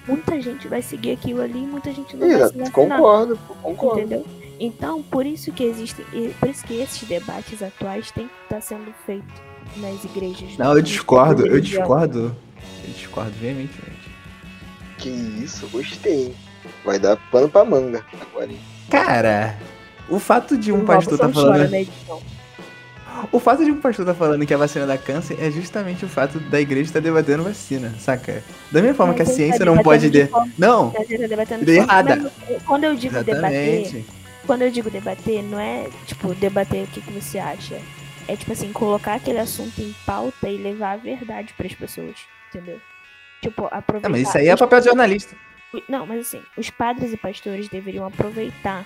muita gente vai seguir aquilo ali e muita gente não vai se vacinar. concordo, concordo. Entendeu? Então, por isso que existem, por isso que esses debates atuais têm que estar sendo feitos nas igrejas. Não, eu discordo, eu discordo. Eu discordo veementemente. Que isso, gostei. Vai dar pano pra manga agora. hein? Cara, o fato de um O pastor tá Robson chora falando. na edição. O fato de um pastor tá falando que a vacina dá câncer é justamente o fato da igreja estar debatendo vacina, saca? Da mesma forma que a tá ciência não pode. De... forma- Não, tá de errada. mas Quando eu digo debater, exatamente. quando eu digo debater, não é tipo debater o que, que você acha. É tipo assim, colocar aquele assunto em pauta e levar a verdade pras pessoas, entendeu? Tipo, aproveitar. Não, mas isso aí é papel de jornalista. Não, mas assim, os padres e pastores deveriam aproveitar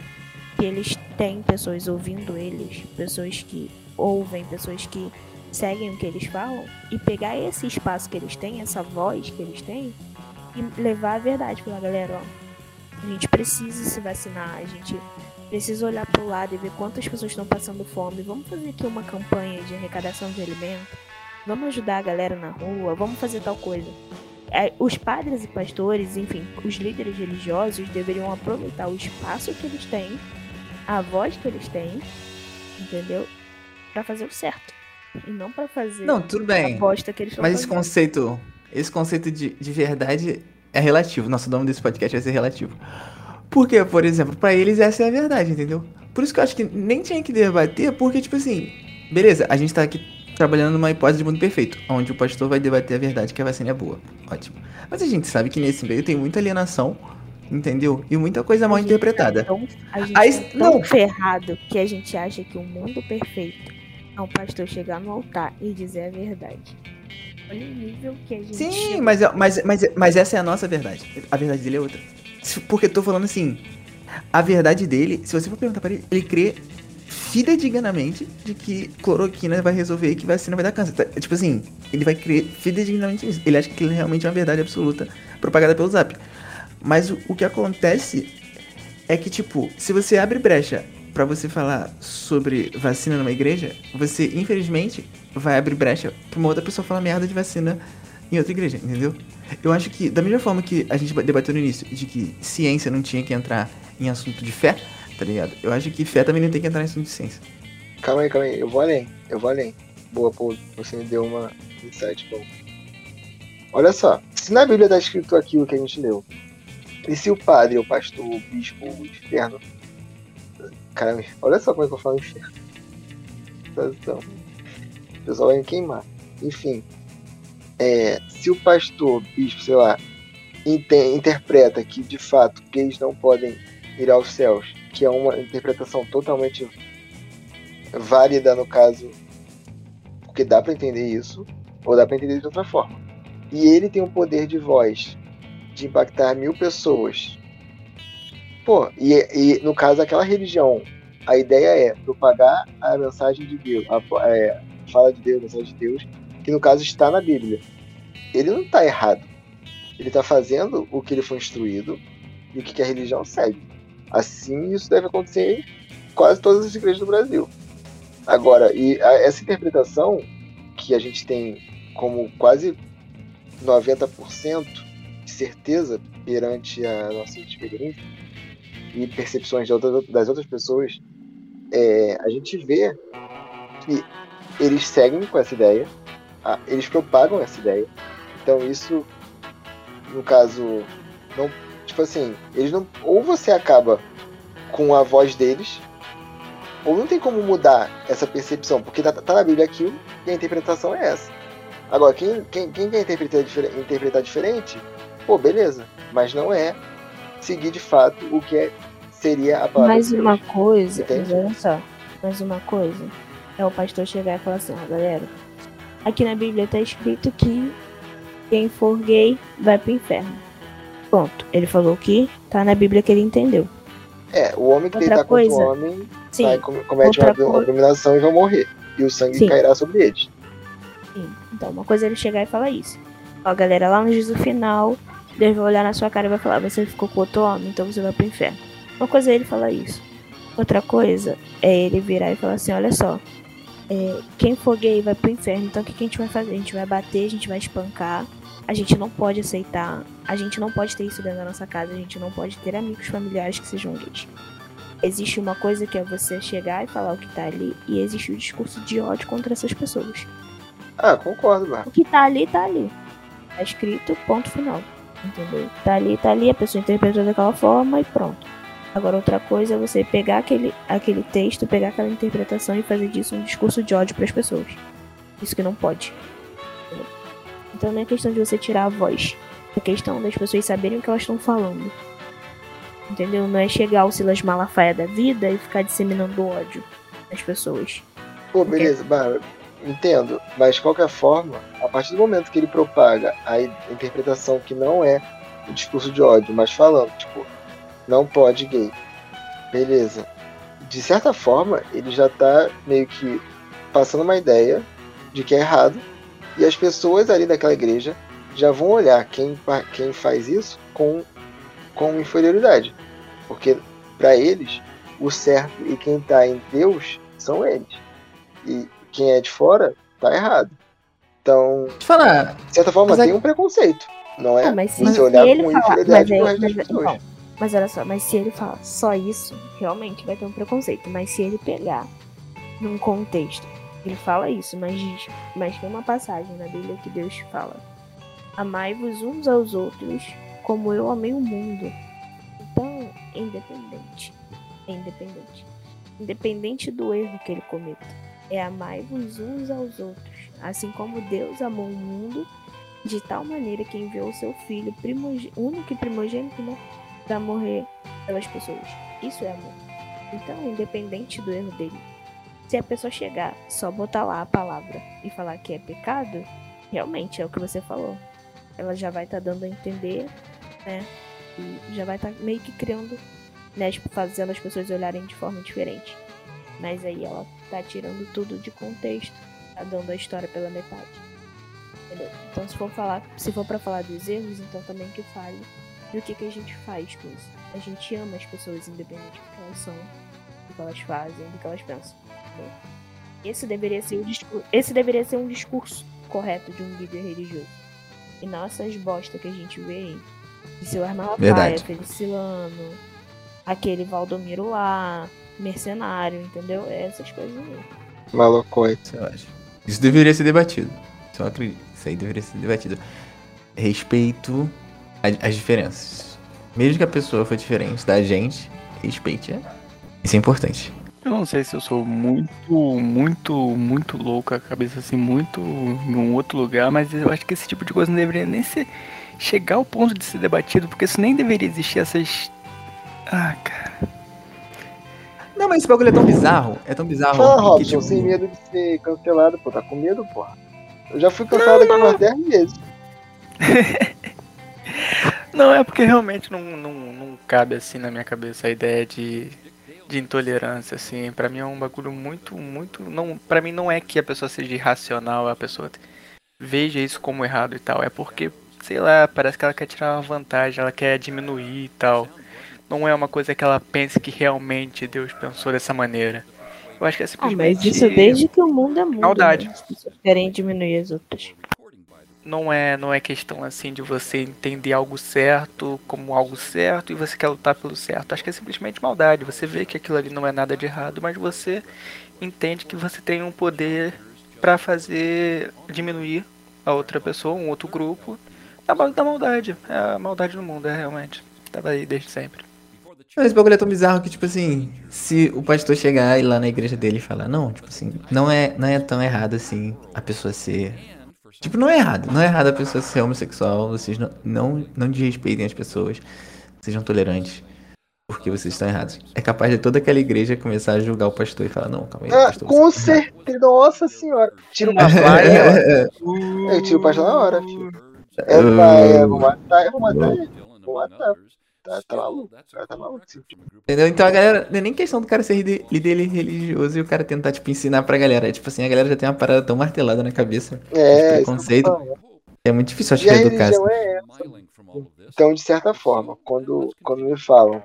que eles têm pessoas ouvindo eles, pessoas que ouvem, pessoas que seguem o que eles falam, e pegar esse espaço que eles têm, essa voz que eles têm, e levar a verdade. Falar, galera, ó, a gente precisa se vacinar, a gente precisa olhar pro lado e ver quantas pessoas estão passando fome. Vamos fazer aqui uma campanha de arrecadação de alimento. Vamos ajudar a galera na rua, vamos fazer tal coisa. É, os padres e pastores, enfim, os líderes religiosos deveriam aproveitar o espaço que eles têm, a voz que eles têm, entendeu? Pra fazer o certo. E não pra fazer Não, tudo a bem. bosta que eles estão Mas esse fazendo. conceito. Esse conceito de, de verdade é relativo. Nosso nome desse podcast vai ser relativo. Porque, por exemplo, pra eles essa é a verdade, entendeu? Por isso que eu acho que nem tinha que debater, porque, tipo assim, beleza, a gente tá aqui trabalhando numa hipótese de mundo perfeito, onde o pastor vai debater a verdade que a vacina é boa. Ótimo. Mas a gente sabe que nesse meio tem muita alienação, entendeu? E muita coisa mal A gente interpretada. tá tão- a gente Aí- tá tão não. ferrado que a gente acha que o mundo perfeito é um pastor chegar no altar e dizer a verdade. Olha o nível que a gente Sim, mas, é- mas, mas, mas essa é a nossa verdade. A verdade dele é outra. Porque eu tô falando assim, a verdade dele, se você for perguntar pra ele, ele crê fidedignamente de que cloroquina vai resolver e que vacina vai dar câncer. Tá, Tipo assim, ele vai crer fidedignamente nisso. Ele acha que aquilo realmente é uma verdade absoluta propagada pelo Zap. Mas o, o que acontece é que, tipo, se você abre brecha pra você falar sobre vacina numa igreja, você, infelizmente, vai abrir brecha pra uma outra pessoa falar merda de vacina em outra igreja, entendeu? Eu acho que, da mesma forma que a gente debateu no início, de que ciência não tinha que entrar em assunto de fé, tá ligado? Eu acho que fé também não tem que entrar em assunto de ciência. Calma aí, calma aí. Eu vou além. Eu vou além. Boa, pô. Você me deu uma insight bom. Olha só. Se na Bíblia tá escrito aquilo que a gente leu, e se o padre, o pastor, o bispo, o inferno. Caramba, olha só como é que eu falo inferno. Então, o pessoal vai me queimar. Enfim. É, se o pastor, bispo, sei lá, inte- interpreta que de fato gays não podem ir aos céus, que é uma interpretação totalmente válida no caso, porque dá pra entender isso, ou dá pra entender de outra forma. E ele tem o poder de voz de impactar mil pessoas. Pô, e, e no caso daquela religião, a ideia é propagar a mensagem de Deus, a, é, fala de Deus, a mensagem de Deus, que no caso está na Bíblia. Ele não está errado. Ele está fazendo o que ele foi instruído e o que que a religião segue. Assim, isso deve acontecer em quase todas as igrejas do Brasil. Agora, e a- essa interpretação que a gente tem como quase 90% de certeza perante a nossa experiência e percepções das outras pessoas, é, a gente vê que eles seguem com essa ideia, a- eles propagam essa ideia. Então isso, no caso, não, tipo assim, eles não, ou você acaba com a voz deles, ou não tem como mudar essa percepção, porque tá, tá na Bíblia aquilo e a interpretação é essa. Agora, quem, quem, quem quer interpretar, interpretar diferente, pô, beleza, mas não é seguir de fato o que é, seria a palavra Mais de Deus. uma coisa, Entende? olha só, mais uma coisa, é o pastor chegar e falar assim, ó, galera, aqui na Bíblia tá escrito que quem for gay vai pro inferno. Ponto. Ele falou que tá na Bíblia que ele entendeu. É, o homem que deitar contra o homem Sim, vai, com- comete uma abominação e vai morrer. E o sangue Sim. cairá sobre eles. sim. Então, uma coisa é ele chegar e falar isso. Ó, galera, lá no juízo final, Deus vai olhar na sua cara e vai falar, você ficou com outro homem, então você vai pro inferno. Uma coisa é ele falar isso. Outra coisa é ele virar e falar assim, olha só, é, quem for gay vai pro inferno, então o que, que a gente vai fazer? A gente vai bater, a gente vai espancar, a gente não pode aceitar, a gente não pode ter isso dentro da nossa casa, a gente não pode ter amigos familiares que sejam gays. Existe uma coisa que é você chegar e falar o que tá ali, e existe o discurso de ódio contra essas pessoas. Ah, concordo, Marco. O que tá ali, tá ali. Tá escrito, ponto final. Entendeu? Tá ali, tá ali, a pessoa interpretou daquela forma e pronto. Agora, outra coisa é você pegar aquele, aquele texto, pegar aquela interpretação e fazer disso um discurso de ódio pras pessoas. Isso que não pode. Entendeu? Então não é questão de você tirar a voz. É questão das pessoas saberem o que elas estão falando. Entendeu? Não é chegar ao Silas Malafaia da vida e ficar disseminando ódio nas pessoas. Pô, beleza, Bárbara, entendo. Mas de qualquer forma, a partir do momento que ele propaga a interpretação que não é o discurso de ódio, mas falando, tipo, não pode gay. Beleza. De certa forma, ele já tá meio que passando uma ideia de que é errado. E as pessoas ali daquela igreja já vão olhar quem, quem faz isso com, com inferioridade. Porque para eles, o certo e quem tá em Deus são eles e quem é de fora tá errado. Então, Deixa eu falar, de certa forma, Mas é- tem um preconceito, não é? Ah, mas se, se olhar ele com falar, mas, inferioridade é- pro resto das mas, pessoas. então, mas olha só, mas se ele falar só isso, realmente vai ter um preconceito. Mas se ele pegar num contexto, ele fala isso, mas diz, mas tem uma passagem na Bíblia que Deus fala: Amai-vos uns aos outros como eu amei o mundo. Então, é independente. É independente. Independente do erro que ele cometa. É amai-vos uns aos outros. Assim como Deus amou o mundo de tal maneira que enviou o seu filho primog... único e primogênito, né? Pra morrer pelas pessoas. Isso é amor. Então, independente do erro dele, se a pessoa chegar, só botar lá a palavra e falar que é pecado, realmente é o que você falou. Ela já vai estar dando a entender, né? E já vai estar meio que criando, né? Tipo, fazendo as pessoas olharem de forma diferente. Mas aí ela tá tirando tudo de contexto, tá dando a história pela metade. Entendeu? Então se for falar, se for para falar dos erros, então também que fale do que, que a gente faz com isso. A gente ama as pessoas independente do que elas são, do que elas fazem, do que elas pensam. Entendeu? Esse deveria ser o discurso, esse deveria ser um discurso correto de um líder religioso. E não essas bosta que a gente vê aí. Seu Malafaia, Felicilano, aquele Valdomiro lá, mercenário, entendeu? Essas coisas aí. Malocóis. Eu acho. Isso deveria ser debatido. Isso eu acredito. Isso aí deveria ser debatido. Respeito as diferenças. Mesmo que a pessoa for diferente da gente, respeite. é- Isso é importante. Eu não sei se eu sou muito, muito, muito louco, a cabeça assim, muito em um outro lugar, mas eu acho que esse tipo de coisa não deveria nem ser. chegar ao ponto de ser debatido, porque isso nem deveria existir essas. Ah, cara. Não, mas esse bagulho é tão bizarro. É tão bizarro. Fala, que, Robson, tipo, sem medo de ser cancelado, pô. Tá com medo, porra? Eu já fui cancelado aqui umas 10 vezes. Não, é porque realmente não, não, não cabe assim na minha cabeça a ideia de, de intolerância, assim. Pra mim é um bagulho muito, muito. Não, pra mim não é que a pessoa seja irracional, a pessoa veja isso como errado e tal. É porque, sei lá, parece que ela quer tirar uma vantagem, ela quer diminuir e tal. Não é uma coisa que ela pense que realmente Deus pensou dessa maneira. Eu acho que é Ah, simplesmente. mas isso desde que o mundo é mundo. Maldade. Né? As pessoas querem diminuir as outras. não é não é questão assim de você entender algo certo como algo certo e você quer lutar pelo certo. Acho que é simplesmente maldade. Você vê que aquilo ali não é nada de errado, mas você entende que você tem um poder pra fazer diminuir a outra pessoa, um outro grupo, na base da maldade. É a maldade no mundo, é realmente. Tava aí desde sempre. Mas esse bagulho é tão bizarro que, tipo assim, se o pastor chegar e lá na igreja dele e falar, não, tipo assim, não é, não é tão errado assim a pessoa ser. Tipo, não é errado. Não é errado a pessoa ser homossexual. Vocês não, não, não desrespeitem as pessoas. Sejam tolerantes. Porque vocês estão errados. É capaz de toda aquela igreja começar a julgar o pastor e falar, não, calma aí, Ah, pastor. com tá errado." certeza. Nossa senhora. Tira o pastor na hora. Eu tiro o pastor na hora, filho. É, pai, é, vou matar, eu vou matar ele. Vou matar. Tá, tá maluco. Tá, tá maluco. Entendeu? Então a galera. Não é nem questão do cara ser líder religioso e o cara tentar, tipo, ensinar pra galera. É tipo assim, a galera já tem uma parada tão martelada na cabeça. É, preconceito. eu tô falando. É muito difícil, acho E que, a educar. religião é essa. Então, de certa forma, quando, quando me falam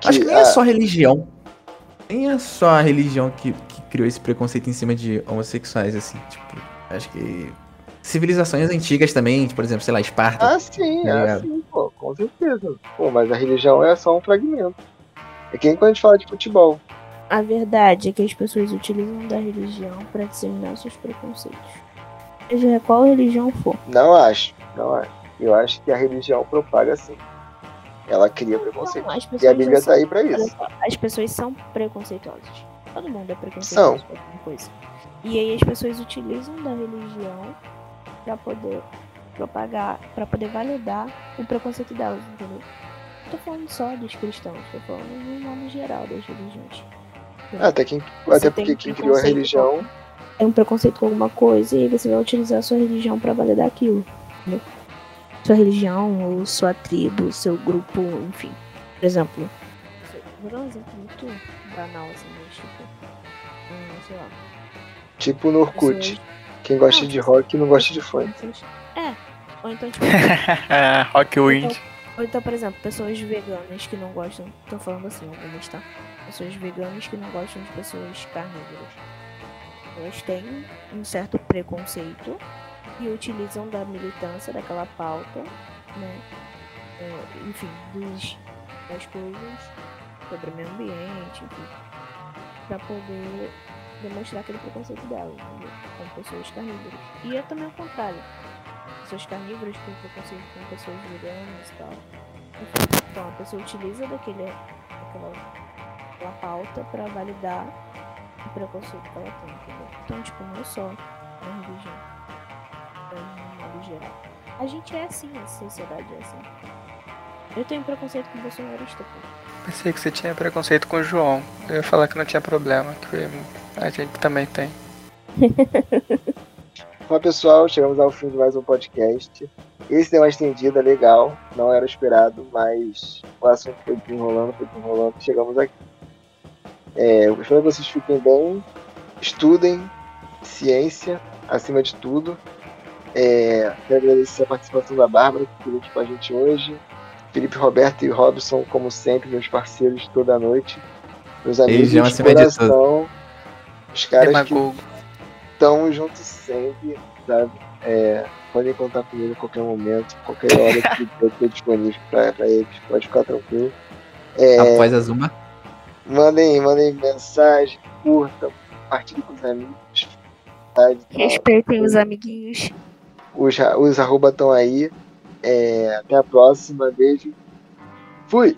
que, Acho que nem é só religião. Nem é só a religião que, que criou esse preconceito em cima de homossexuais, assim. Tipo, acho que. Civilizações antigas também, tipo, por exemplo, sei lá, Esparta. Ah, sim, Tá ah, ligado? sim, pô, com certeza. Pô, mas a religião é só um fragmento. É que nem quando a gente fala de futebol. A verdade é que as pessoas utilizam da religião para disseminar seus preconceitos. Seja qual religião for. Não acho, não acho. Eu acho que a religião propaga sim. Ela cria preconceito. Não, as pessoas E a Bíblia já tá aí são- pra isso. As pessoas são preconceituosas. Todo mundo é preconceituoso coisa. E aí as pessoas utilizam da religião pra poder propagar, pra poder validar o preconceito delas, entendeu? Não tô falando só dos cristãos, tô falando no modo geral das religiões. Até, quem, Você até porque quem criou a religião. É um preconceito com alguma coisa e você vai utilizar a sua religião pra validar aquilo. Entendeu? Sua religião, ou sua tribo, seu grupo, enfim. Por exemplo, vou dar um exemplo muito banal assim, mas tipo. Hum, sei lá. Tipo no Orkut. pessoas- Quem gosta Não, de rock não gosta de funk. pessoas- É. Ou então, tipo. Rock ou, Wind. então, ou então, por exemplo, pessoas veganas que não gostam. Tô falando assim, algumas, tá? Pessoas veganas que não gostam de pessoas carnívoras. Elas têm um certo preconceito e utilizam da militância daquela pauta, né? é, enfim, dos, das coisas sobre o meio ambiente, enfim, pra poder demonstrar aquele preconceito dela, entendeu? com pessoas carnívoras. E é também o contrário. Pessoas carnívoras têm preconceito com pessoas veganas e tal. Então a pessoa utiliza daquele, daquela, daquela pauta pra validar o preconceito que ela tem, entendeu? Então, tipo, não é só na religião, é no modo geral. A gente é assim, a sociedade é assim. Eu tenho preconceito com bolsonarista, pô. Pensei que você tinha preconceito com o João. Eu ia falar que não tinha problema, que a gente também tem. Bom, pessoal, chegamos ao fim de mais um podcast. Esse deu uma estendida legal, não era esperado, mas o assunto foi desenrolando, foi desenrolando, chegamos aqui. É, eu espero que vocês fiquem bem, estudem ciência acima de tudo. É, quero agradecer a participação da Bárbara, que esteve aqui com a gente hoje. Felipe Roberto e Robson, como sempre, meus parceiros toda noite. Meus amigos Beijão de coração. Os caras que Demagogo. estão juntos sempre, sabe? É, podem contar comigo a qualquer momento, qualquer hora que eu estou disponível para eles. Pode ficar tranquilo. É, Após a Zuma. mandem, mandem mensagem, curtam, compartilhem com os amigos. sabe? Respeitem os amiguinhos. Os, os arroba estão aí. É, até a próxima. Beijo. Fui!